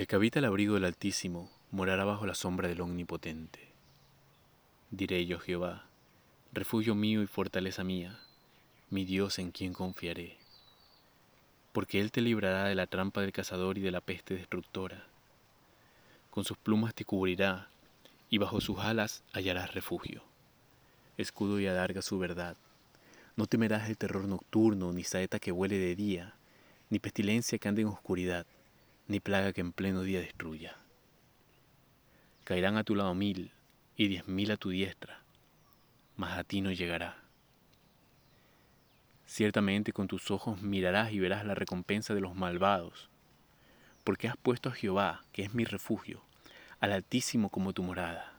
El que habita el abrigo del Altísimo morará bajo la sombra del Omnipotente. Diré yo Jehová, refugio mío y fortaleza mía, mi Dios en quien confiaré. Porque Él te librará de la trampa del cazador y de la peste destructora. Con sus plumas te cubrirá, y bajo sus alas hallarás refugio. Escudo y adarga su verdad. No temerás el terror nocturno, ni saeta que huele de día, ni pestilencia que ande en oscuridad, ni plaga que en pleno día destruya. Caerán a tu lado mil y diez mil a tu diestra, mas a ti no llegará. Ciertamente con tus ojos mirarás y verás la recompensa de los malvados, porque has puesto a Jehová, que es mi refugio, al Altísimo como tu morada.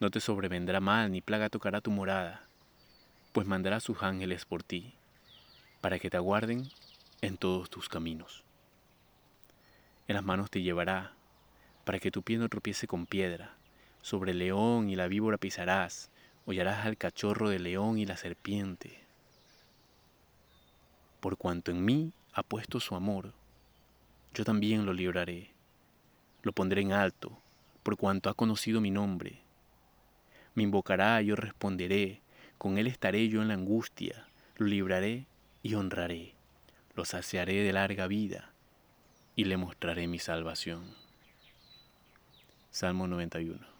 No te sobrevendrá mal, ni plaga tocará tu morada, pues mandará sus ángeles por ti, para que te aguarden en todos tus caminos. En las manos te llevará, para que tu pie no tropiece con piedra. Sobre el león y la víbora pisarás, hollarás al cachorro del león y la serpiente. Por cuanto en mí ha puesto su amor, yo también lo libraré. Lo pondré en alto, por cuanto ha conocido mi nombre. Me invocará yo responderé, con él estaré yo en la angustia, lo libraré y honraré, lo saciaré de larga vida y le mostraré mi salvación. Salmo 91.